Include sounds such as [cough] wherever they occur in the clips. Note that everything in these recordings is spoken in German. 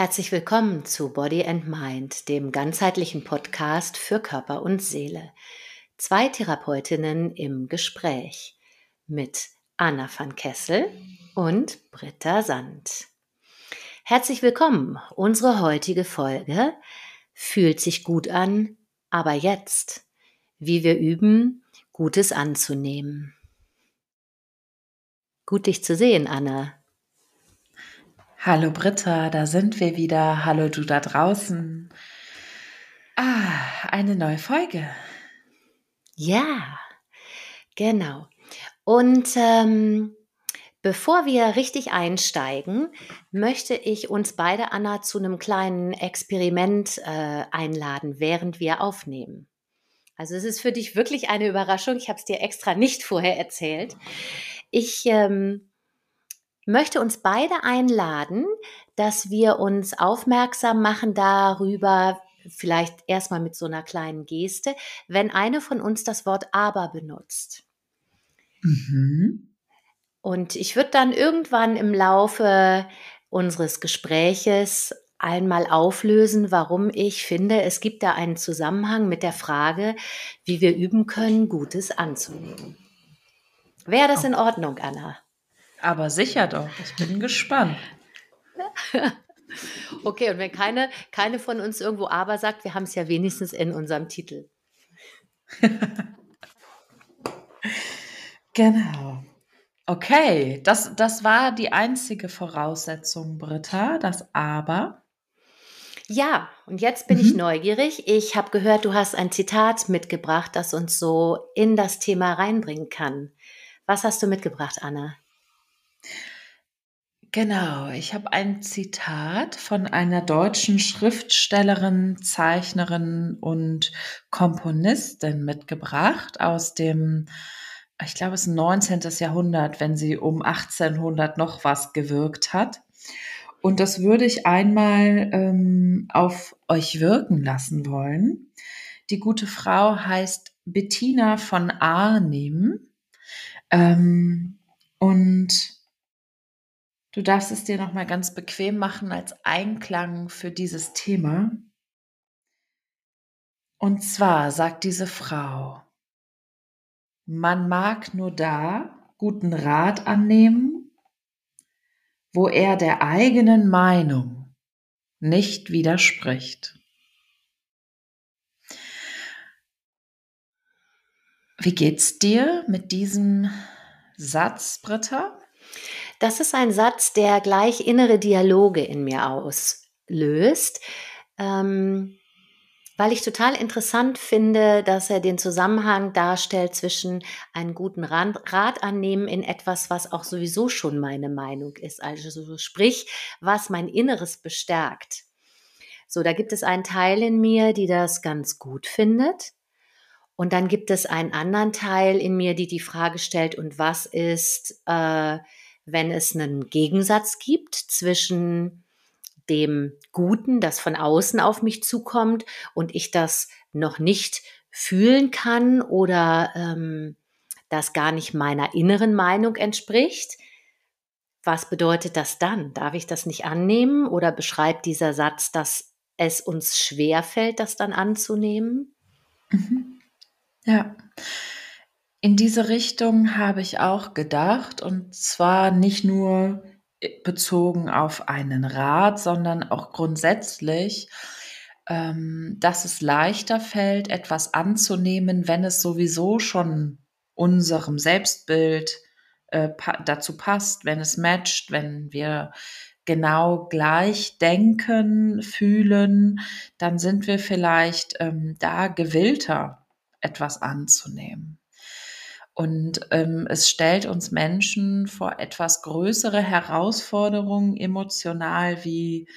Herzlich willkommen zu Body and Mind, dem ganzheitlichen Podcast für Körper und Seele. Zwei Therapeutinnen im Gespräch mit Anna van Kessel und Britta Sand. Herzlich willkommen. Unsere heutige Folge fühlt sich gut an, aber jetzt, wie wir üben, Gutes anzunehmen. Gut dich zu sehen, Anna. Hallo Britta, da sind wir wieder. Hallo du da draußen. Ah, eine neue Folge. Ja, genau. Und ähm, bevor wir richtig einsteigen, möchte ich uns beide, Anna, zu einem kleinen Experiment äh, einladen, während wir aufnehmen. Also es ist für dich wirklich eine Überraschung. Ich habe es dir extra nicht vorher erzählt. Ich ähm, möchte uns beide einladen, dass wir uns aufmerksam machen darüber, vielleicht erstmal mit so einer kleinen Geste, wenn eine von uns das Wort aber benutzt. Mhm. Und ich würde dann irgendwann im Laufe unseres Gespräches einmal auflösen, warum ich finde, es gibt da einen Zusammenhang mit der Frage, wie wir üben können, Gutes anzunehmen. Wäre das in Ordnung, Anna? Aber sicher doch, ich bin gespannt. [laughs] okay, und wenn keine, keine von uns irgendwo aber sagt, wir haben es ja wenigstens in unserem Titel. [laughs] genau. Okay, das, das war die einzige Voraussetzung, Britta, das aber. Ja, und jetzt bin mhm. ich neugierig. Ich habe gehört, du hast ein Zitat mitgebracht, das uns so in das Thema reinbringen kann. Was hast du mitgebracht, Anna? Genau, ich habe ein Zitat von einer deutschen Schriftstellerin, Zeichnerin und Komponistin mitgebracht aus dem, ich glaube, es ist ein 19. Jahrhundert, wenn sie um 1800 noch was gewirkt hat. Und das würde ich einmal ähm, auf euch wirken lassen wollen. Die gute Frau heißt Bettina von Arnim. Ähm, und Du darfst es dir nochmal ganz bequem machen als Einklang für dieses Thema. Und zwar sagt diese Frau, man mag nur da guten Rat annehmen, wo er der eigenen Meinung nicht widerspricht. Wie geht's dir mit diesem Satz, Britta? Das ist ein Satz, der gleich innere Dialoge in mir auslöst, ähm, weil ich total interessant finde, dass er den Zusammenhang darstellt zwischen einen guten Rat annehmen in etwas, was auch sowieso schon meine Meinung ist. Also sprich, was mein Inneres bestärkt. So, da gibt es einen Teil in mir, die das ganz gut findet. Und dann gibt es einen anderen Teil in mir, die die Frage stellt, und was ist, äh, wenn es einen Gegensatz gibt zwischen dem Guten, das von außen auf mich zukommt und ich das noch nicht fühlen kann oder ähm, das gar nicht meiner inneren Meinung entspricht. Was bedeutet das dann? Darf ich das nicht annehmen oder beschreibt dieser Satz, dass es uns schwer fällt, das dann anzunehmen? Mhm. Ja. In diese Richtung habe ich auch gedacht und zwar nicht nur bezogen auf einen Rat, sondern auch grundsätzlich, ähm, dass es leichter fällt, etwas anzunehmen, wenn es sowieso schon unserem Selbstbild äh, dazu passt, wenn es matcht, wenn wir genau gleich denken, fühlen, dann sind wir vielleicht ähm, da gewillter, etwas anzunehmen. Und ähm, es stellt uns Menschen vor etwas größere Herausforderungen emotional wie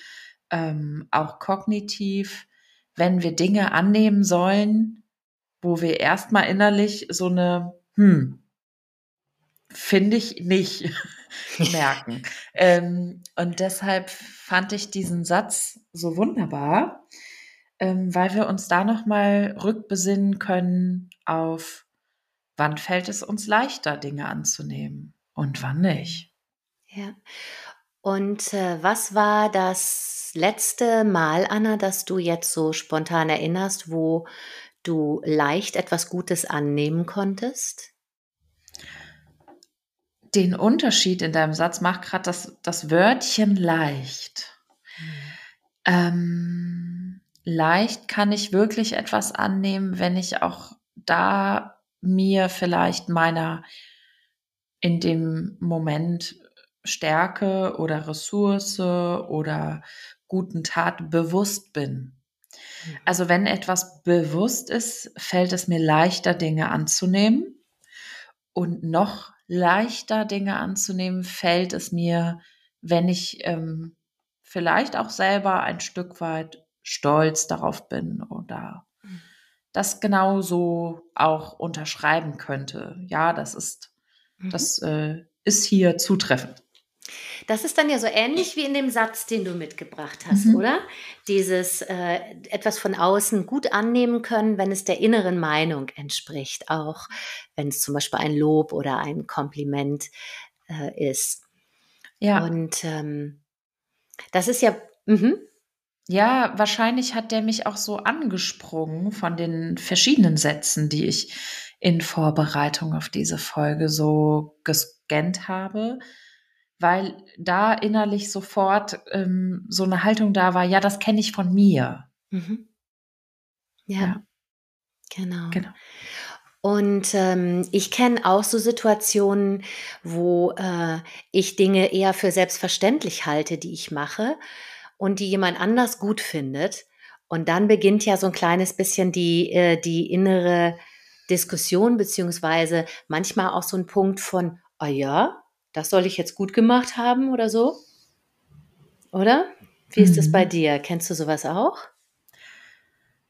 ähm, auch kognitiv, wenn wir Dinge annehmen sollen, wo wir erstmal innerlich so eine, hm, finde ich nicht [laughs] merken. ähm, und deshalb fand ich diesen Satz so wunderbar, ähm, weil wir uns da nochmal rückbesinnen können auf Wann fällt es uns leichter, Dinge anzunehmen und wann nicht? Ja. Und äh, was war das letzte Mal, Anna, dass du jetzt so spontan erinnerst, wo du leicht etwas Gutes annehmen konntest? Den Unterschied in deinem Satz macht gerade das, das Wörtchen leicht. Mhm. Ähm, leicht kann ich wirklich etwas annehmen, wenn ich auch da mir vielleicht meiner in dem Moment Stärke oder Ressource oder guten Tat bewusst bin. Mhm. Also wenn etwas bewusst ist, fällt es mir leichter, Dinge anzunehmen. Und noch leichter, Dinge anzunehmen, fällt es mir, wenn ich ähm, vielleicht auch selber ein Stück weit stolz darauf bin oder. Das genauso auch unterschreiben könnte. Ja, das ist, mhm. das äh, ist hier zutreffend. Das ist dann ja so ähnlich wie in dem Satz, den du mitgebracht hast, mhm. oder? Dieses äh, etwas von außen gut annehmen können, wenn es der inneren Meinung entspricht, auch wenn es zum Beispiel ein Lob oder ein Kompliment äh, ist. Ja. Und ähm, das ist ja. Mh. Ja, wahrscheinlich hat der mich auch so angesprungen von den verschiedenen Sätzen, die ich in Vorbereitung auf diese Folge so gescannt habe weil da innerlich sofort ähm, so eine Haltung da war, ja, das kenne ich von mir. Mhm. Ja, ja, genau. genau. Und ähm, ich kenne auch so Situationen, wo äh, ich Dinge eher für selbstverständlich halte, die ich mache und die jemand anders gut findet. Und dann beginnt ja so ein kleines bisschen die, äh, die innere Diskussion, beziehungsweise manchmal auch so ein Punkt von, oh ja, das soll ich jetzt gut gemacht haben oder so? Oder? Wie ist es bei mhm. dir? Kennst du sowas auch?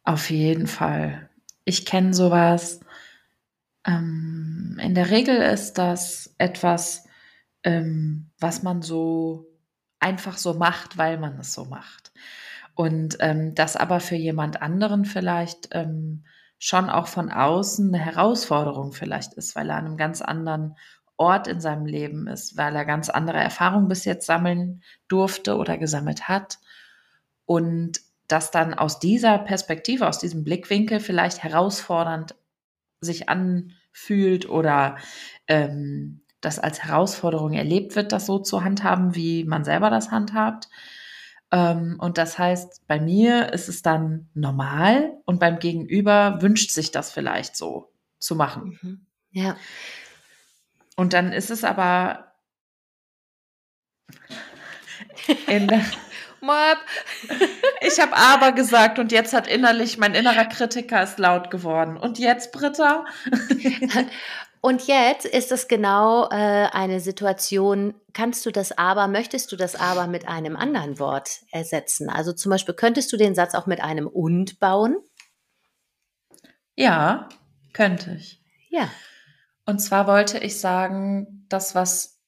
Auf jeden Fall. Ich kenne sowas. Ähm, in der Regel ist das etwas, ähm, was man so einfach so macht, weil man es so macht. Und ähm, das aber für jemand anderen vielleicht ähm, schon auch von außen eine Herausforderung vielleicht ist, weil er an einem ganz anderen Ort in seinem Leben ist, weil er ganz andere Erfahrungen bis jetzt sammeln durfte oder gesammelt hat. Und das dann aus dieser Perspektive, aus diesem Blickwinkel vielleicht herausfordernd sich anfühlt oder ähm, das als Herausforderung erlebt wird, das so zu handhaben, wie man selber das handhabt. Ähm, und das heißt, bei mir ist es dann normal und beim Gegenüber wünscht sich das vielleicht so zu machen. Mhm. Ja. Und dann ist es aber in der [laughs] ich habe aber gesagt und jetzt hat innerlich mein innerer Kritiker ist laut geworden. Und jetzt, Britta? [laughs] und jetzt ist es genau äh, eine Situation, kannst du das aber, möchtest du das aber mit einem anderen Wort ersetzen? Also zum Beispiel könntest du den Satz auch mit einem und bauen? Ja, könnte ich. Ja. Und zwar wollte ich sagen, das, was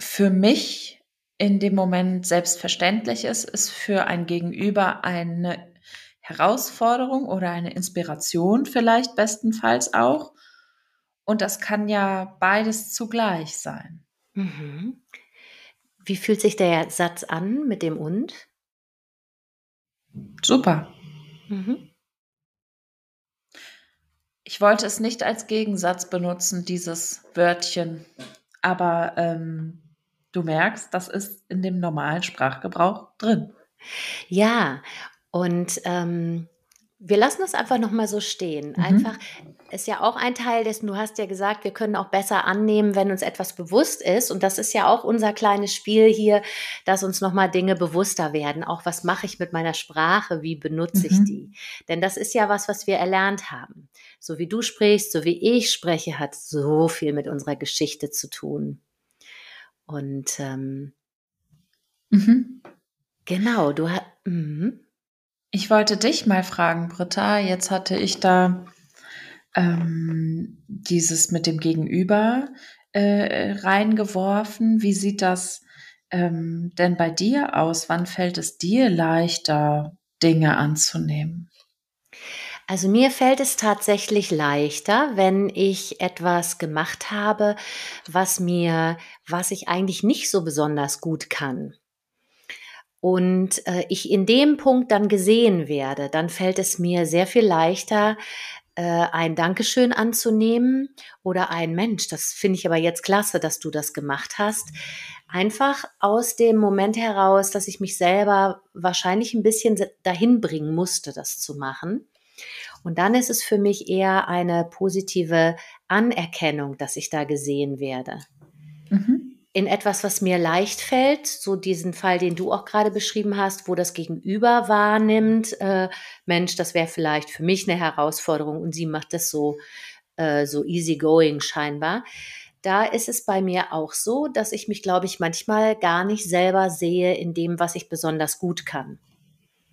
für mich in dem Moment selbstverständlich ist, ist für ein Gegenüber eine Herausforderung oder eine Inspiration vielleicht bestenfalls auch. Und das kann ja beides zugleich sein. Mhm. Wie fühlt sich der Satz an mit dem und? Super. Mhm. Ich wollte es nicht als Gegensatz benutzen, dieses Wörtchen, aber ähm, du merkst, das ist in dem normalen Sprachgebrauch drin. Ja, und ähm, wir lassen das einfach nochmal so stehen. Mhm. Einfach ist ja auch ein Teil dessen, du hast ja gesagt, wir können auch besser annehmen, wenn uns etwas bewusst ist. Und das ist ja auch unser kleines Spiel hier, dass uns nochmal Dinge bewusster werden. Auch was mache ich mit meiner Sprache? Wie benutze mhm. ich die? Denn das ist ja was, was wir erlernt haben. So wie du sprichst, so wie ich spreche, hat so viel mit unserer Geschichte zu tun. Und ähm, mhm. genau, du hast. Mhm. Ich wollte dich mal fragen, Britta. Jetzt hatte ich da ähm, dieses mit dem Gegenüber äh, reingeworfen. Wie sieht das ähm, denn bei dir aus? Wann fällt es dir leichter, Dinge anzunehmen? Also mir fällt es tatsächlich leichter, wenn ich etwas gemacht habe, was mir, was ich eigentlich nicht so besonders gut kann. Und äh, ich in dem Punkt dann gesehen werde, dann fällt es mir sehr viel leichter, äh, ein Dankeschön anzunehmen oder ein Mensch, das finde ich aber jetzt klasse, dass du das gemacht hast. Einfach aus dem Moment heraus, dass ich mich selber wahrscheinlich ein bisschen dahin bringen musste, das zu machen. Und dann ist es für mich eher eine positive Anerkennung, dass ich da gesehen werde. Mhm. In etwas, was mir leicht fällt, so diesen Fall, den du auch gerade beschrieben hast, wo das Gegenüber wahrnimmt, äh, Mensch, das wäre vielleicht für mich eine Herausforderung und sie macht das so, äh, so easygoing scheinbar. Da ist es bei mir auch so, dass ich mich, glaube ich, manchmal gar nicht selber sehe in dem, was ich besonders gut kann.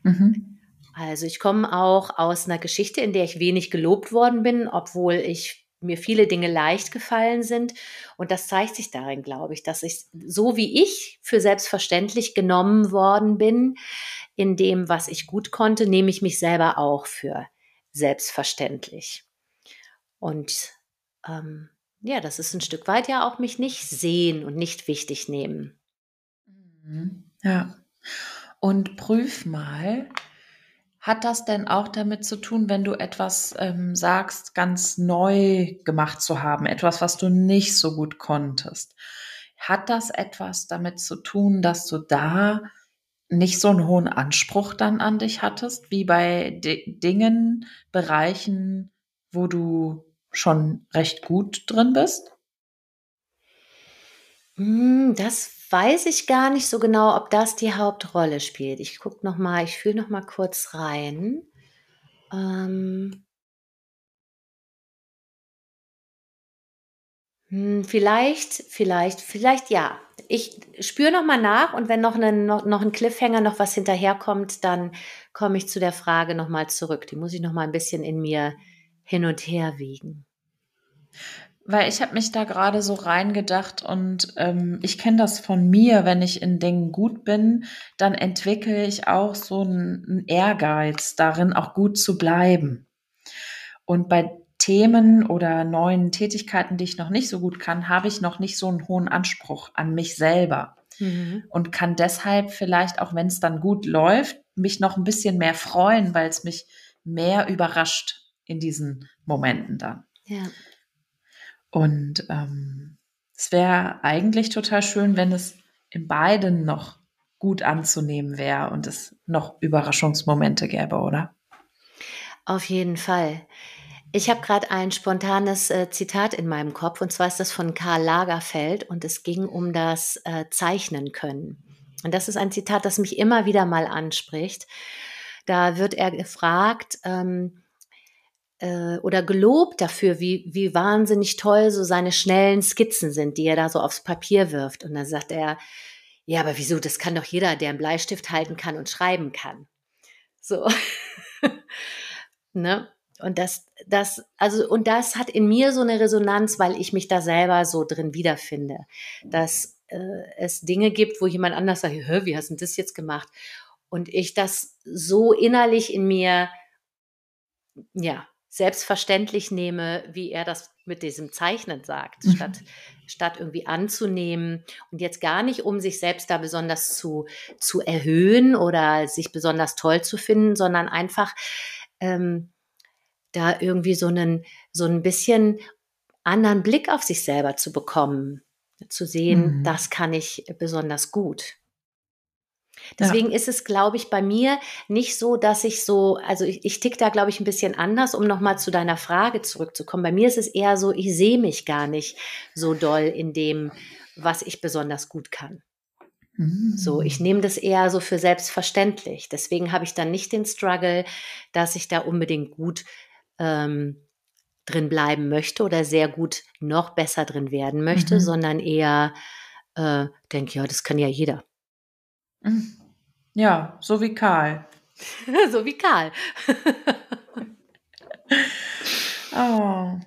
Mhm. Also ich komme auch aus einer Geschichte, in der ich wenig gelobt worden bin, obwohl ich mir viele Dinge leicht gefallen sind. Und das zeigt sich darin, glaube ich, dass ich so wie ich für selbstverständlich genommen worden bin, in dem, was ich gut konnte, nehme ich mich selber auch für selbstverständlich. Und ähm, ja, das ist ein Stück weit ja auch mich nicht sehen und nicht wichtig nehmen. Mhm. Ja. Und prüf mal, hat das denn auch damit zu tun, wenn du etwas ähm, sagst, ganz neu gemacht zu haben, etwas, was du nicht so gut konntest? Hat das etwas damit zu tun, dass du da nicht so einen hohen Anspruch dann an dich hattest, wie bei D Dingen, Bereichen, wo du schon recht gut drin bist? Hm, das weiß ich gar nicht so genau, ob das die Hauptrolle spielt. Ich gucke noch mal ich fühle noch mal kurz rein. Ähm Hm, vielleicht vielleicht vielleicht ja. Ich spüre noch mal nach und wenn noch 'nen noch noch 'n Cliffhanger, noch was hinterherkommt, dann komme ich zu der Frage noch mal zurück. Die muss ich noch mal 'n bisschen in mir hin und her wiegen. Weil ich habe mich da gerade so reingedacht und ähm, ich kenne das von mir, wenn ich in Dingen gut bin, dann entwickle ich auch so einen Ehrgeiz darin, auch gut zu bleiben. Und bei Themen oder neuen Tätigkeiten, die ich noch nicht so gut kann, habe ich noch nicht so einen hohen Anspruch an mich selber. Mhm. Und kann deshalb vielleicht, auch wenn es dann gut läuft, mich noch ein bisschen mehr freuen, weil es mich mehr überrascht in diesen Momenten dann. Ja. Und ähm, es wäre eigentlich total schön, wenn es in beiden noch gut anzunehmen wäre und es noch Überraschungsmomente gäbe, oder? Auf jeden Fall. Ich habe gerade ein spontanes äh, Zitat in meinem Kopf und zwar ist das von Karl Lagerfeld und es ging um das äh, Zeichnen können. Und das ist ein Zitat, das mich immer wieder mal anspricht. Da wird er gefragt, ähm, äh, oder gelobt dafür, wie, wie wahnsinnig toll so seine schnellen Skizzen sind, die er da so aufs Papier wirft. Und dann sagt er, ja, aber wieso, das kann doch jeder, der einen Bleistift halten kann und schreiben kann. So. [laughs] ne? Und das, das, also, und das hat in mir so eine Resonanz, weil ich mich da selber so drin wiederfinde. Dass äh, es Dinge gibt, wo jemand anders sagt, Hö, wie hast du das jetzt gemacht? Und ich das so innerlich in mir, ja, selbstverständlich nehme, wie er das mit diesem Zeichnen sagt, mhm. statt, statt irgendwie anzunehmen und jetzt gar nicht, um sich selbst da besonders zu, zu erhöhen oder sich besonders toll zu finden, sondern einfach ähm, da irgendwie so einen, so ein bisschen anderen Blick auf sich selber zu bekommen, zu sehen, mhm. das kann ich besonders gut. Deswegen ja. ist es, glaube ich, bei mir nicht so, dass ich so, also ich, ich tick da, glaube ich, ein bisschen anders, um nochmal zu deiner Frage zurückzukommen. Bei mir ist es eher so, ich sehe mich gar nicht so doll in dem, was ich besonders gut kann. So, ich mm. nehme das eher so für selbstverständlich. Deswegen habe ich dann nicht den Struggle, dass ich da unbedingt gut ähm, drin bleiben möchte oder sehr gut noch besser drin werden möchte, mhm. sondern eher äh, denke, ja, das kann ja jeder. Mhm. Ja, so wie Karl. [laughs] so wie Karl. [laughs] oh,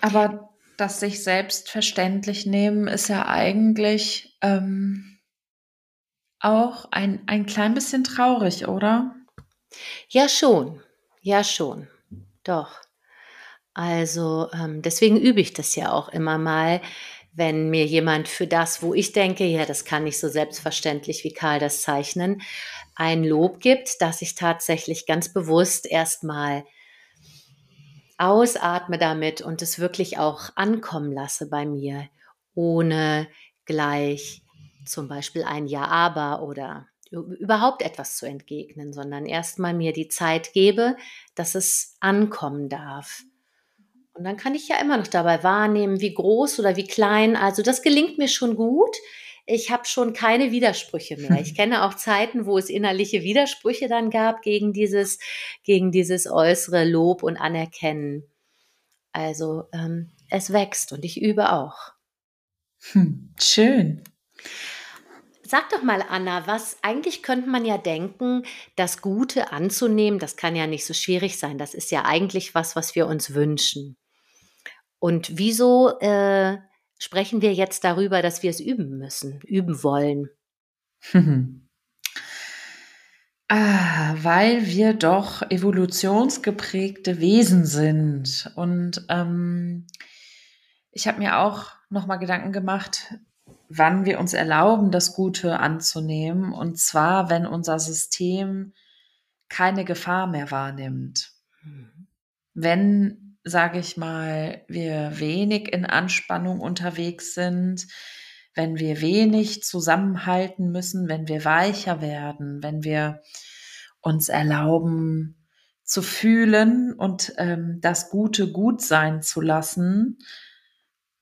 aber das sich selbstverständlich nehmen ist ja eigentlich ähm, auch ein, ein klein bisschen traurig, oder? Ja, schon. Ja, schon. doch. Also ähm, deswegen übe ich das ja auch immer mal, wenn mir jemand für das, wo ich denke, ja, das kann nicht so selbstverständlich wie Karl das zeichnen, ein Lob gibt, dass ich tatsächlich ganz bewusst erstmal ausatme damit und es wirklich auch ankommen lasse bei mir, ohne gleich zum Beispiel ein Ja, aber oder überhaupt etwas zu entgegnen, sondern erstmal mir die Zeit gebe, dass es ankommen darf. Und dann kann ich ja immer noch dabei wahrnehmen, wie groß oder wie klein. Also das gelingt mir schon gut. Ich habe schon keine Widersprüche mehr. Ich [laughs] kenne auch Zeiten, wo es innerliche Widersprüche dann gab gegen dieses, gegen dieses äußere Lob und Anerkennen. Also ähm, es wächst und ich übe auch. Hm, schön. Sag doch mal, Anna, was eigentlich könnte man ja denken, das Gute anzunehmen, das kann ja nicht so schwierig sein. Das ist ja eigentlich was, was wir uns wünschen. Und wieso äh, sprechen wir jetzt darüber, dass wir es üben müssen, üben wollen? [laughs] ah, weil wir doch evolutionsgeprägte Wesen sind. Und ähm, ich habe mir auch nochmal Gedanken gemacht, wann wir uns erlauben, das Gute anzunehmen. Und zwar, wenn unser System keine Gefahr mehr wahrnimmt. Mhm. Wenn, sage ich mal, wir wenig in Anspannung unterwegs sind, wenn wir wenig zusammenhalten müssen, wenn wir weicher werden, wenn wir uns erlauben zu fühlen und ähm, das Gute gut sein zu lassen,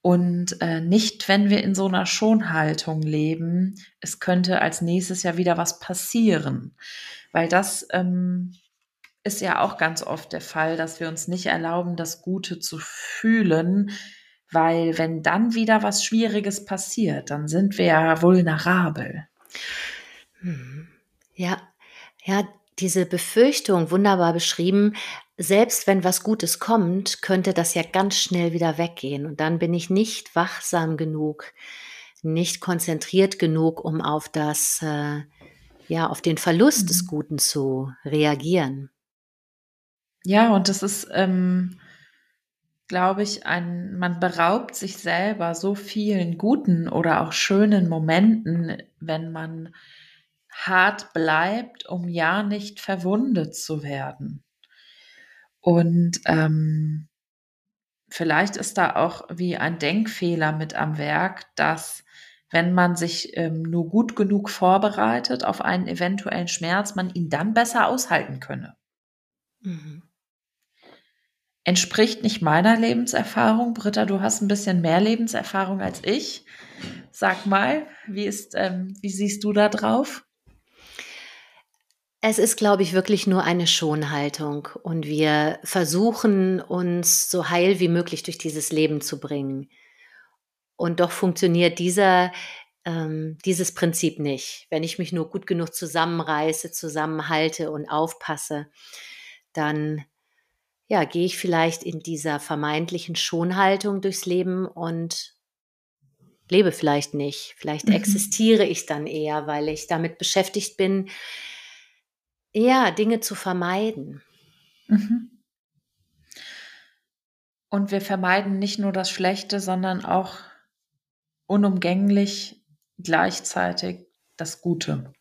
und äh, nicht, wenn wir in so einer Schonhaltung leben, es könnte als nächstes ja wieder was passieren. Weil das ähm, ist ja auch ganz oft der Fall, dass wir uns nicht erlauben, das Gute zu fühlen, weil wenn dann wieder was Schwieriges passiert, dann sind wir ja vulnerabel. Hm. Ja, ja, diese Befürchtung wunderbar beschrieben, selbst wenn was Gutes kommt, könnte das ja ganz schnell wieder weggehen. Und dann bin ich nicht wachsam genug, nicht konzentriert genug, um auf das, äh, ja, auf den Verlust mhm. des Guten zu reagieren. Ja, und das ist, ähm, glaube ich, ein, man beraubt sich selber so vielen guten oder auch schönen Momenten, wenn man hart bleibt, um ja nicht verwundet zu werden. Und ähm, vielleicht ist da auch wie ein Denkfehler mit am Werk, dass wenn man sich ähm, nur gut genug vorbereitet auf einen eventuellen Schmerz, man ihn dann besser aushalten könne. Mhm. Entspricht nicht meiner Lebenserfahrung. Britta, du hast ein bisschen mehr Lebenserfahrung als ich. Sag mal, wie ist, ähm, wie siehst du da drauf? Es ist, glaube ich, wirklich nur eine Schonhaltung und wir versuchen uns so heil wie möglich durch dieses Leben zu bringen. Und doch funktioniert dieser, ähm, dieses Prinzip nicht. Wenn ich mich nur gut genug zusammenreiße, zusammenhalte und aufpasse, dann ja, gehe ich vielleicht in dieser vermeintlichen Schonhaltung durchs Leben und lebe vielleicht nicht. Vielleicht mhm. existiere ich dann eher, weil ich damit beschäftigt bin, ja, Dinge zu vermeiden. Mhm. Und wir vermeiden nicht nur das Schlechte, sondern auch unumgänglich gleichzeitig das Gute.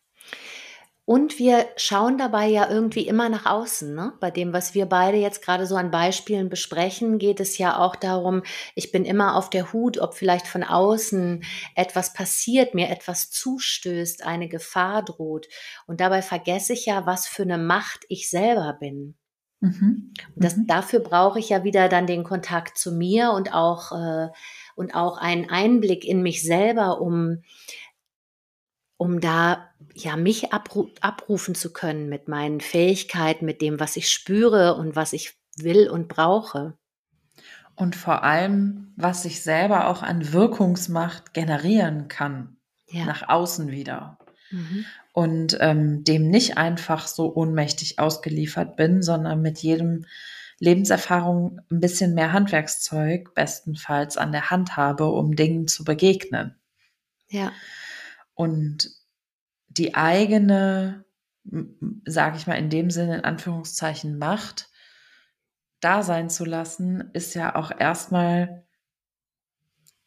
Und wir schauen dabei ja irgendwie immer nach außen. Ne? Bei dem, was wir beide jetzt gerade so an Beispielen besprechen, geht es ja auch darum, ich bin immer auf der Hut, ob vielleicht von außen etwas passiert, mir etwas zustößt, eine Gefahr droht. Und dabei vergesse ich ja, was für eine Macht ich selber bin. Mhm. Und das, mhm. dafür brauche ich ja wieder dann den Kontakt zu mir und auch, äh, und auch einen Einblick in mich selber, um um da ja mich abru abrufen zu können mit meinen Fähigkeiten, mit dem, was ich spüre und was ich will und brauche. Und vor allem, was ich selber auch an Wirkungsmacht generieren kann, ja. nach außen wieder. Mhm. Und ähm, dem nicht einfach so ohnmächtig ausgeliefert bin, sondern mit jedem Lebenserfahrung ein bisschen mehr Handwerkszeug bestenfalls an der Hand habe, um Dingen zu begegnen. Ja. Und die eigene, sage ich mal in dem Sinne in Anführungszeichen, Macht da sein zu lassen, ist ja auch erstmal,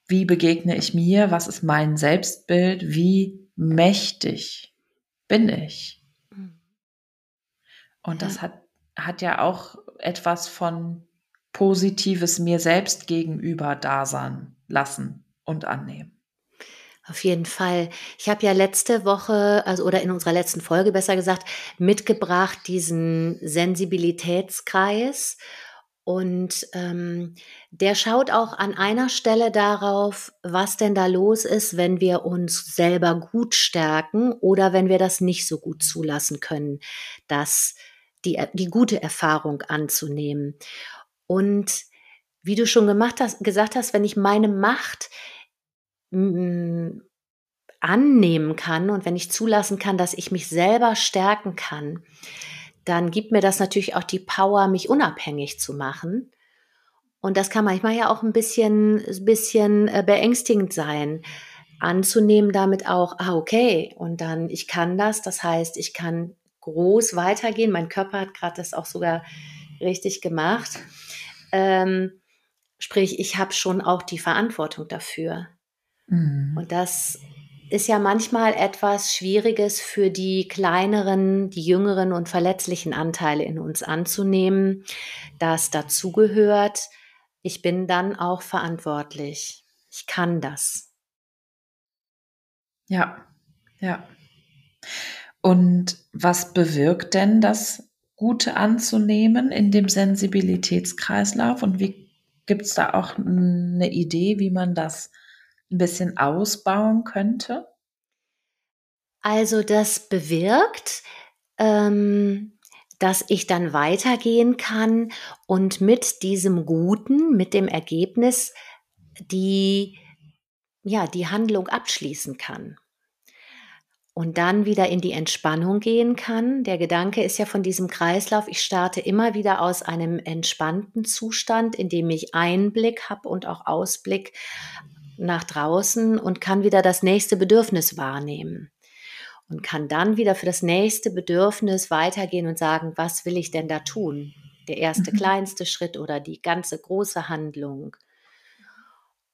wie begegne ich mir, was ist mein Selbstbild, wie mächtig bin ich. Mhm. Und das hat, hat ja auch etwas von positives mir selbst gegenüber da sein lassen und annehmen. Auf jeden Fall. Ich habe ja letzte Woche, also oder in unserer letzten Folge besser gesagt, mitgebracht diesen Sensibilitätskreis. Und ähm, der schaut auch an einer Stelle darauf, was denn da los ist, wenn wir uns selber gut stärken oder wenn wir das nicht so gut zulassen können, dass die, die gute Erfahrung anzunehmen. Und wie du schon gemacht hast, gesagt hast, wenn ich meine Macht annehmen kann und wenn ich zulassen kann, dass ich mich selber stärken kann, dann gibt mir das natürlich auch die Power, mich unabhängig zu machen. Und das kann manchmal ja auch ein bisschen, bisschen äh, beängstigend sein, anzunehmen damit auch, ah, okay, und dann, ich kann das, das heißt, ich kann groß weitergehen. Mein Körper hat gerade das auch sogar richtig gemacht. Ähm, sprich, ich habe schon auch die Verantwortung dafür. Mhm. Und das ist ja manchmal etwas Schwieriges für die kleineren, die jüngeren und verletzlichen Anteile in uns anzunehmen, das dazugehört. Ich bin dann auch verantwortlich. Ich kann das. Ja, ja. Und was bewirkt denn das Gute anzunehmen in dem Sensibilitätskreislauf? Und wie gibt es da auch eine Idee, wie man das ein bisschen ausbauen könnte? Also das bewirkt, ähm, dass ich dann weitergehen kann und mit diesem Guten, mit dem Ergebnis, die, ja, die Handlung abschließen kann und dann wieder in die Entspannung gehen kann. Der Gedanke ist ja von diesem Kreislauf, ich starte immer wieder aus einem entspannten Zustand, in dem ich Einblick habe und auch Ausblick nach draußen und kann wieder das nächste Bedürfnis wahrnehmen und kann dann wieder für das nächste Bedürfnis weitergehen und sagen, was will ich denn da tun? Der erste mhm. kleinste Schritt oder die ganze große Handlung.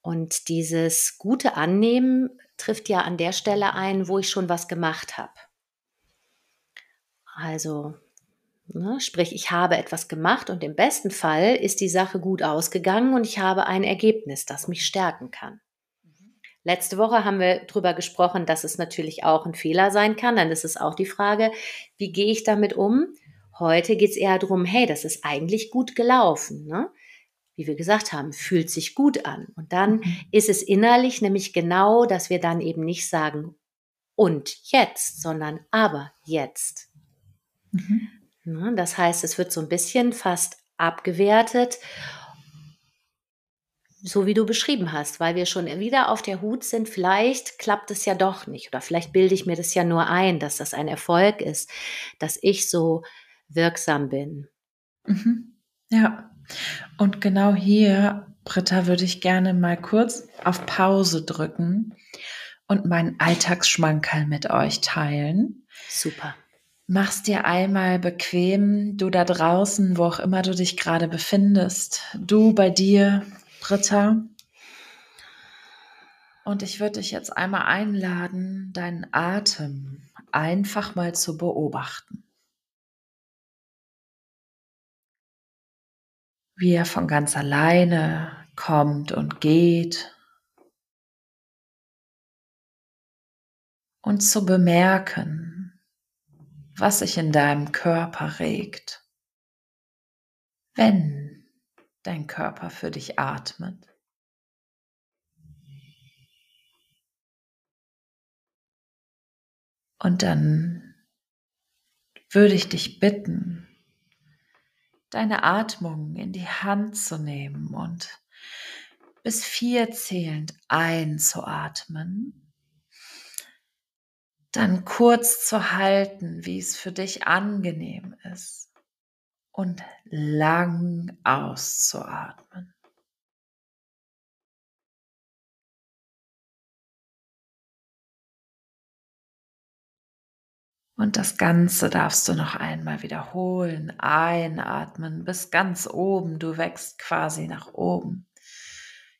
Und dieses gute Annehmen trifft ja an der Stelle ein, wo ich schon was gemacht habe. Also, ne, sprich, ich habe etwas gemacht und im besten Fall ist die Sache gut ausgegangen und ich habe ein Ergebnis, das mich stärken kann. Letzte Woche haben wir darüber gesprochen, dass es natürlich auch ein Fehler sein kann. Dann ist es auch die Frage, wie gehe ich damit um? Heute geht es eher darum, hey, das ist eigentlich gut gelaufen. Ne? Wie wir gesagt haben, fühlt sich gut an. Und dann mhm. ist es innerlich nämlich genau, dass wir dann eben nicht sagen, und jetzt, sondern aber jetzt. Mhm. Ne? Das heißt, es wird so ein bisschen fast abgewertet so wie du beschrieben hast, weil wir schon wieder auf der Hut sind, vielleicht klappt es ja doch nicht oder vielleicht bilde ich mir das ja nur ein, dass das ein Erfolg ist, dass ich so wirksam bin. Mhm. Ja, und genau hier, Britta, würde ich gerne mal kurz auf Pause drücken und meinen Alltagsschmankerl mit euch teilen. Super. Mach's dir einmal bequem, du da draußen, wo auch immer du dich gerade befindest, du bei dir Britta. Und ich würde dich jetzt einmal einladen, deinen Atem einfach mal zu beobachten. Wie er von ganz alleine kommt und geht. Und zu bemerken, was sich in deinem Körper regt, wenn dein Körper für dich atmet. Und dann würde ich dich bitten, deine Atmung in die Hand zu nehmen und bis vier zählend einzuatmen, dann kurz zu halten, wie es für dich angenehm ist und lang auszuatmen. Und das Ganze darfst du noch einmal wiederholen. Einatmen bis ganz oben. Du wächst quasi nach oben.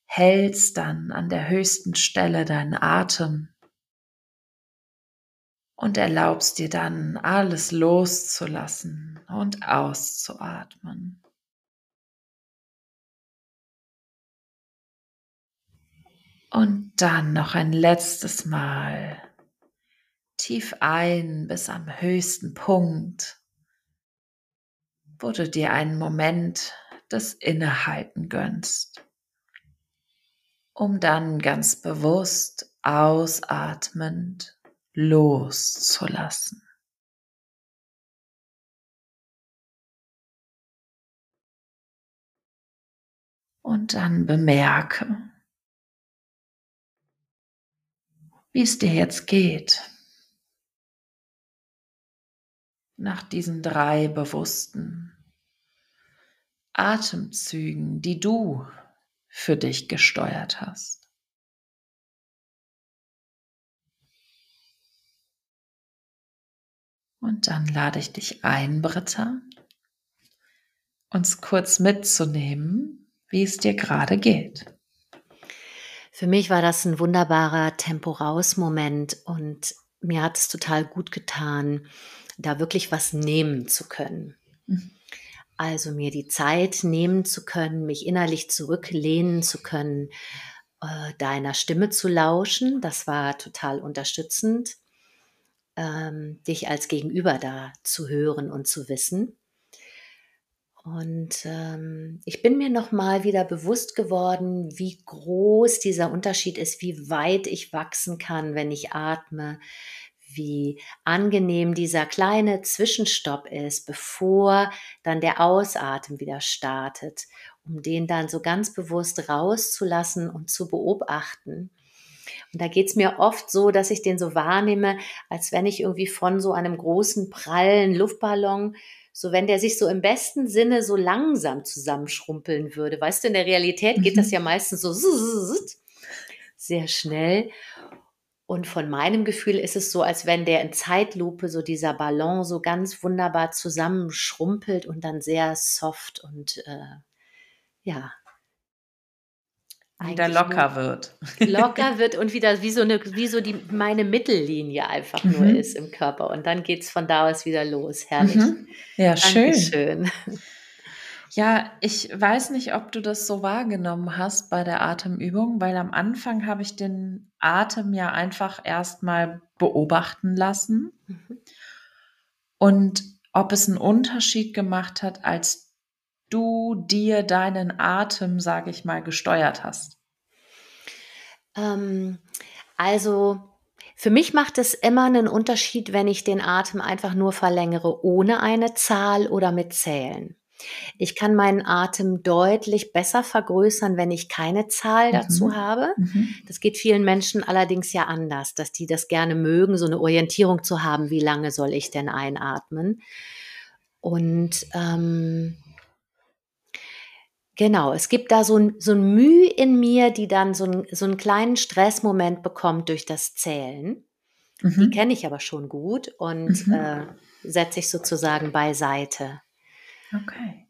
Hältst dann an der höchsten Stelle deinen Atem und erlaubst dir dann alles loszulassen und auszuatmen. Und dann noch ein letztes Mal tief ein bis am höchsten Punkt, wo du dir einen Moment des Innehalten gönnst, um dann ganz bewusst ausatmend loszulassen. Und dann bemerke, wie es dir jetzt geht. Nach diesen drei bewussten Atemzügen, die du für dich gesteuert hast. Und dann lade ich dich ein, Britta, uns kurz mitzunehmen, wie es dir gerade geht. Für mich war das ein wunderbarer Tempo-Raus-Moment und mir hat es total gut getan, da wirklich was nehmen zu können. Also mir die Zeit nehmen zu können, mich innerlich zurücklehnen zu können, äh, deiner Stimme zu lauschen. Das war total unterstützend ähm, dich als Gegenüber da zu hören und zu wissen. Und ähm, ich bin mir noch mal wieder bewusst geworden, wie groß dieser Unterschied ist, wie weit ich wachsen kann, wenn ich atme, wie angenehm dieser kleine Zwischenstopp ist, bevor dann der Ausatmen wieder startet, um den dann so ganz bewusst rauszulassen und zu beobachten. Und da geht es mir oft so, dass ich den so wahrnehme, als wenn ich irgendwie von so einem großen, prallen Luftballon, so wenn der sich so im besten Sinne so langsam zusammenschrumpeln würde. Weißt du, in der Realität geht das mhm. ja meistens so sehr schnell. Und von meinem Gefühl ist es so, als wenn der in Zeitlupe so dieser Ballon so ganz wunderbar zusammenschrumpelt und dann sehr soft und äh, ja, wieder locker wird. Locker wird und wieder wie so eine, wie so die meine Mittellinie einfach mhm. nur ist im Körper. Und dann geht es von da aus wieder los. Herrlich. Mhm. Ja, schön. schön. Ja, ich weiß nicht, ob du das so wahrgenommen hast bei der Atemübung, weil am Anfang habe ich den Atem ja einfach erstmal beobachten lassen. Mhm. Und ob es einen Unterschied gemacht hat, als du dir deinen Atem, sage ich mal, gesteuert hast? Ähm, also für mich macht es immer einen Unterschied, wenn ich den Atem einfach nur verlängere ohne eine Zahl oder mit Zählen. Ich kann meinen Atem deutlich besser vergrößern, wenn ich keine Zahl mhm. dazu habe. Mhm. Das geht vielen Menschen allerdings ja anders, dass die das gerne mögen, so eine Orientierung zu haben, wie lange soll ich denn einatmen. Und ähm, Genau, es gibt da so ein, so ein Mühe in mir, die dann so, ein, so einen kleinen Stressmoment bekommt durch das Zählen. Mhm. Die kenne ich aber schon gut und mhm. äh, setze ich sozusagen beiseite. Okay.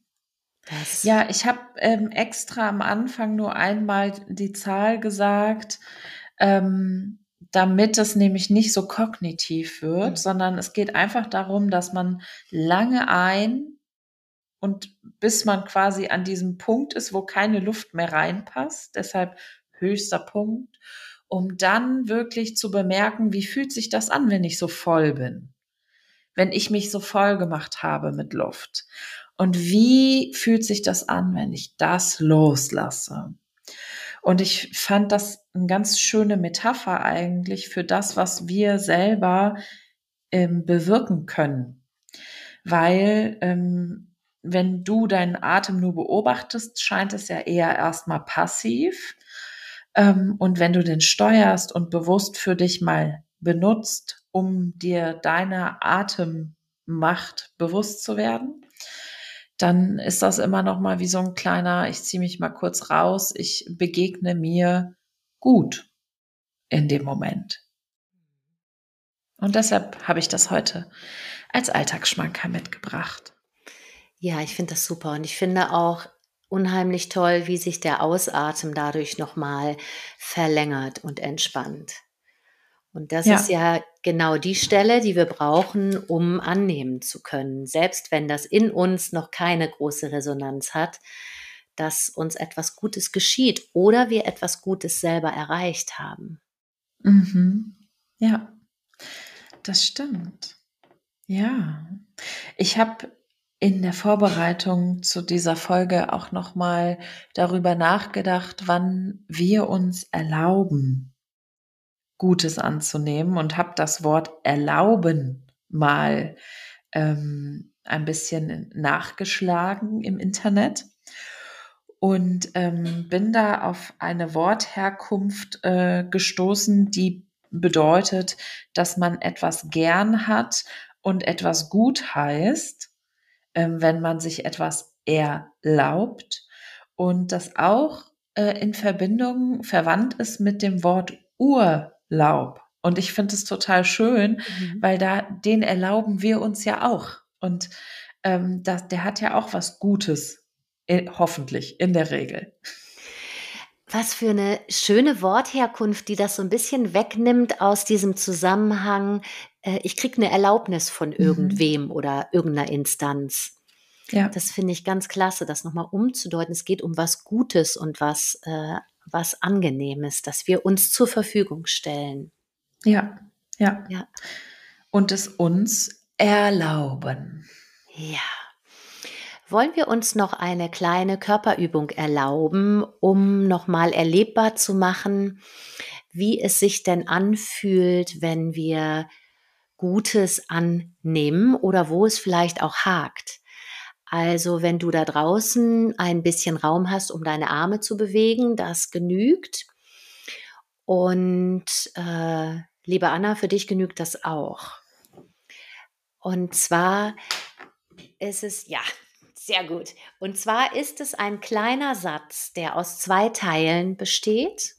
Das ja, ich habe ähm, extra am Anfang nur einmal die Zahl gesagt, ähm, damit es nämlich nicht so kognitiv wird, mhm. sondern es geht einfach darum, dass man lange ein und bis man quasi an diesem Punkt ist, wo keine Luft mehr reinpasst, deshalb höchster Punkt, um dann wirklich zu bemerken, wie fühlt sich das an, wenn ich so voll bin, wenn ich mich so voll gemacht habe mit Luft. Und wie fühlt sich das an, wenn ich das loslasse? Und ich fand das eine ganz schöne Metapher eigentlich für das, was wir selber ähm, bewirken können. Weil ähm, wenn du deinen Atem nur beobachtest, scheint es ja eher erstmal passiv. Ähm, und wenn du den steuerst und bewusst für dich mal benutzt, um dir deine Atemmacht bewusst zu werden, dann ist das immer noch mal wie so ein kleiner, ich ziehe mich mal kurz raus, ich begegne mir gut in dem Moment. Und deshalb habe ich das heute als Alltagsschmanker mitgebracht. Ja, ich finde das super und ich finde auch unheimlich toll, wie sich der Ausatmen dadurch nochmal verlängert und entspannt. Und das ja. ist ja genau die Stelle, die wir brauchen, um annehmen zu können, selbst wenn das in uns noch keine große Resonanz hat, dass uns etwas Gutes geschieht oder wir etwas Gutes selber erreicht haben. Mhm. Ja, das stimmt. Ja, ich habe in der Vorbereitung zu dieser Folge auch noch mal darüber nachgedacht, wann wir uns erlauben, Gutes anzunehmen und habe das Wort erlauben mal ähm, ein bisschen nachgeschlagen im Internet und ähm, bin da auf eine Wortherkunft äh, gestoßen, die bedeutet, dass man etwas gern hat und etwas gut heißt, wenn man sich etwas erlaubt und das auch äh, in Verbindung verwandt ist mit dem Wort Urlaub. Und ich finde es total schön, mhm. weil da den erlauben wir uns ja auch. Und ähm, das, der hat ja auch was Gutes, in, hoffentlich in der Regel. Was für eine schöne Wortherkunft, die das so ein bisschen wegnimmt aus diesem Zusammenhang, äh, ich kriege eine Erlaubnis von mhm. irgendwem mhm. oder irgendeiner Instanz. Ja. Das finde ich ganz klasse, das nochmal umzudeuten. Es geht um was Gutes und was, äh, was Angenehmes, dass wir uns zur Verfügung stellen. Ja, ja. ja. Und es uns erlauben. Ja. Wollen wir uns noch eine kleine Körperübung erlauben, um nochmal erlebbar zu machen, wie es sich denn anfühlt, wenn wir Gutes annehmen oder wo es vielleicht auch hakt? Also wenn du da draußen ein bisschen Raum hast, um deine Arme zu bewegen, das genügt. Und äh, liebe Anna, für dich genügt das auch. Und zwar ist es, ja, sehr gut. Und zwar ist es ein kleiner Satz, der aus zwei Teilen besteht.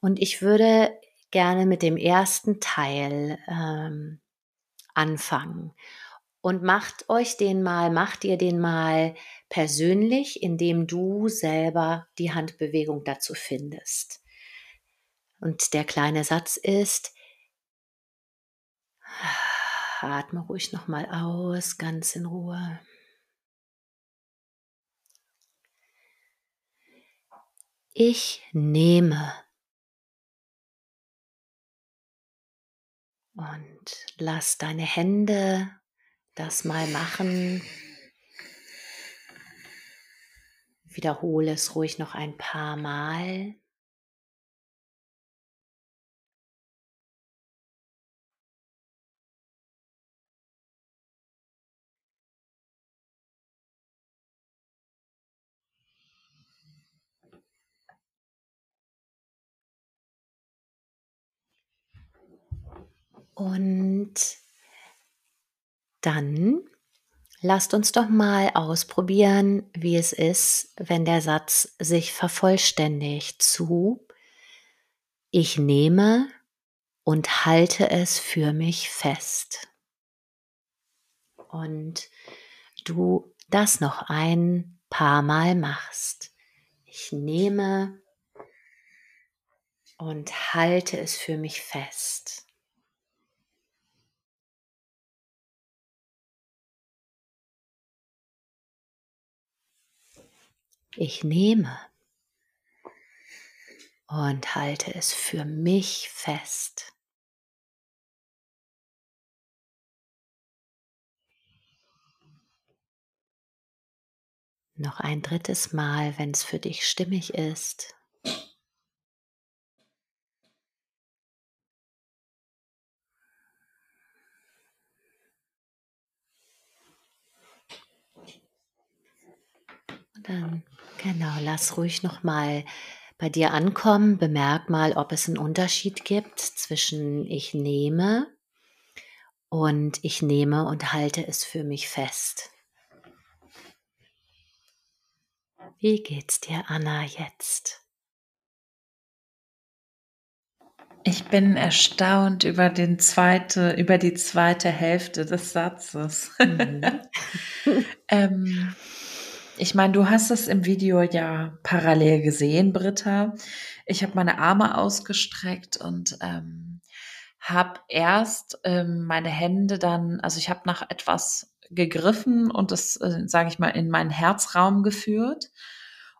Und ich würde gerne mit dem ersten Teil ähm, anfangen. Und macht euch den mal, macht ihr den mal persönlich, indem du selber die Handbewegung dazu findest. Und der kleine Satz ist, atme ruhig nochmal aus, ganz in Ruhe. Ich nehme. Und lass deine Hände das mal machen. Wiederhole es ruhig noch ein paar Mal. Und dann lasst uns doch mal ausprobieren, wie es ist, wenn der Satz sich vervollständigt zu Ich nehme und halte es für mich fest. Und du das noch ein paar Mal machst. Ich nehme und halte es für mich fest. Ich nehme und halte es für mich fest. Noch ein drittes Mal, wenn es für dich stimmig ist. Und dann Genau, lass ruhig noch mal bei dir ankommen. Bemerk mal, ob es einen Unterschied gibt zwischen ich nehme und ich nehme und halte es für mich fest. Wie geht's dir, Anna, jetzt? Ich bin erstaunt über den zweite, über die zweite Hälfte des Satzes. Mhm. [laughs] ähm, ich meine, du hast es im Video ja parallel gesehen, Britta. Ich habe meine Arme ausgestreckt und ähm, habe erst ähm, meine Hände dann, also ich habe nach etwas gegriffen und das, äh, sage ich mal, in meinen Herzraum geführt.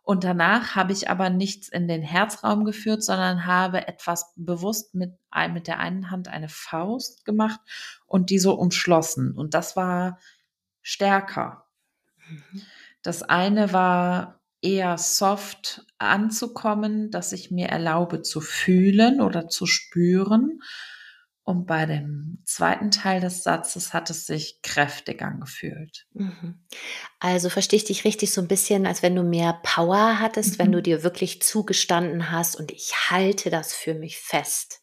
Und danach habe ich aber nichts in den Herzraum geführt, sondern habe etwas bewusst mit, mit der einen Hand eine Faust gemacht und die so umschlossen. Und das war stärker. Mhm. Das eine war eher soft anzukommen, dass ich mir erlaube zu fühlen oder zu spüren. Und bei dem zweiten Teil des Satzes hat es sich kräftig angefühlt. Mhm. Also verstehe ich dich richtig so ein bisschen, als wenn du mehr Power hattest, mhm. wenn du dir wirklich zugestanden hast und ich halte das für mich fest.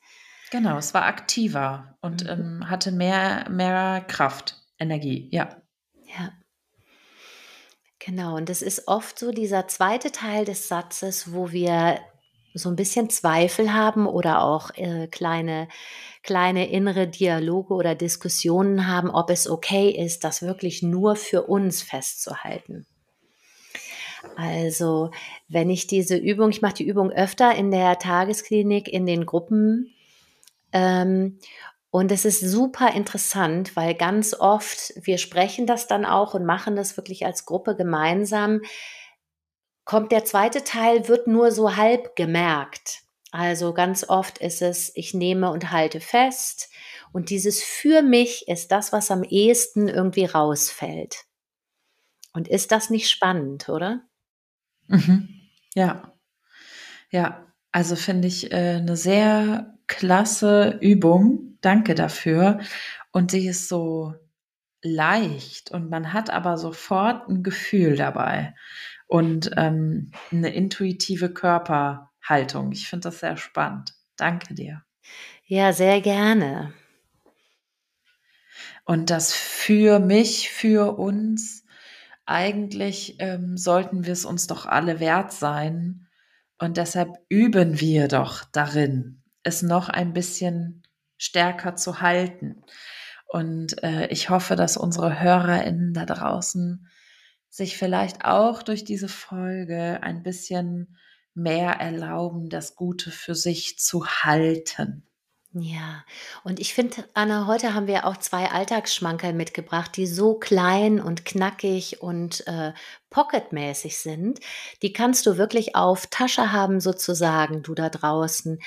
Genau, es war aktiver und mhm. ähm, hatte mehr, mehr Kraft, Energie, ja. Ja. Genau, und es ist oft so dieser zweite Teil des Satzes, wo wir so ein bisschen Zweifel haben oder auch äh, kleine, kleine innere Dialoge oder Diskussionen haben, ob es okay ist, das wirklich nur für uns festzuhalten. Also, wenn ich diese Übung, ich mache die Übung öfter in der Tagesklinik, in den Gruppen. Ähm, und es ist super interessant, weil ganz oft, wir sprechen das dann auch und machen das wirklich als Gruppe gemeinsam, kommt der zweite Teil, wird nur so halb gemerkt. Also ganz oft ist es, ich nehme und halte fest. Und dieses für mich ist das, was am ehesten irgendwie rausfällt. Und ist das nicht spannend, oder? Mhm. Ja. Ja, also finde ich äh, eine sehr klasse Übung, Danke dafür. Und sie ist so leicht und man hat aber sofort ein Gefühl dabei und ähm, eine intuitive Körperhaltung. Ich finde das sehr spannend. Danke dir. Ja, sehr gerne. Und das für mich, für uns, eigentlich ähm, sollten wir es uns doch alle wert sein. Und deshalb üben wir doch darin, es noch ein bisschen stärker zu halten. Und äh, ich hoffe, dass unsere HörerInnen da draußen sich vielleicht auch durch diese Folge ein bisschen mehr erlauben, das Gute für sich zu halten. Ja, und ich finde, Anna, heute haben wir auch zwei Alltagsschmankerl mitgebracht, die so klein und knackig und äh, pocketmäßig sind. Die kannst du wirklich auf Tasche haben, sozusagen, du da draußen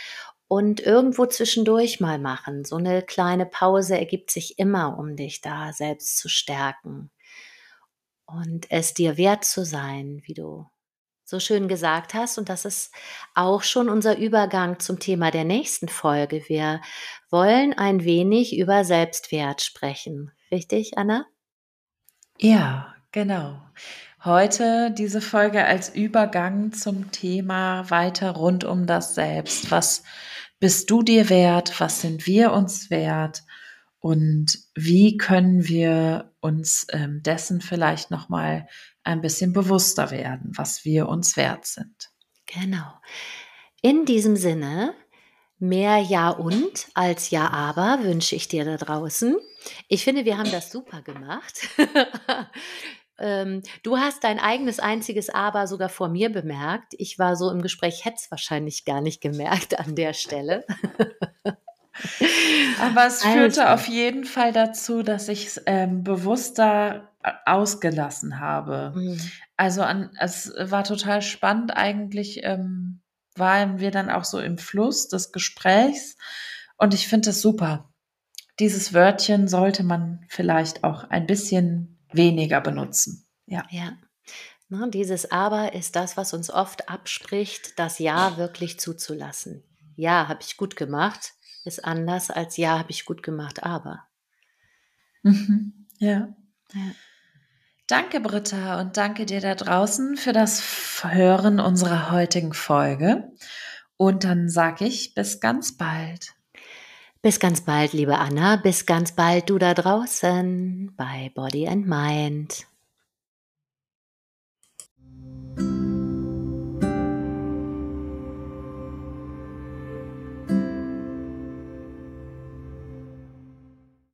und irgendwo zwischendurch mal machen. So eine kleine Pause ergibt sich immer, um dich da selbst zu stärken und es dir wert zu sein, wie du so schön gesagt hast. Und das ist auch schon unser Übergang zum Thema der nächsten Folge. Wir wollen ein wenig über Selbstwert sprechen. Richtig, Anna? Ja, genau. Heute diese Folge als Übergang zum Thema weiter rund um das Selbst. Was bist du dir wert? Was sind wir uns wert? Und wie können wir uns ähm, dessen vielleicht noch mal ein bisschen bewusster werden, was wir uns wert sind? Genau. In diesem Sinne, mehr Ja und als Ja aber wünsche ich dir da draußen. Ich finde, wir haben das super gemacht. [laughs] Ähm, du hast dein eigenes einziges Aber sogar vor mir bemerkt. Ich war so im Gespräch, hätte es wahrscheinlich gar nicht gemerkt an der Stelle. Aber es führte also. auf jeden Fall dazu, dass ich es ähm, bewusster ausgelassen habe. Mhm. Also an, es war total spannend eigentlich, ähm, waren wir dann auch so im Fluss des Gesprächs und ich finde es super. Dieses Wörtchen sollte man vielleicht auch ein bisschen weniger benutzen. Ja. Ja. Ne, dieses Aber ist das, was uns oft abspricht, das Ja wirklich zuzulassen. Ja, habe ich gut gemacht, ist anders als Ja, habe ich gut gemacht, aber. Mhm. Ja. ja. Danke, Britta, und danke dir da draußen für das Hören unserer heutigen Folge. Und dann sage ich bis ganz bald. Bis ganz bald, liebe Anna. Bis ganz bald, du da draußen bei Body and Mind.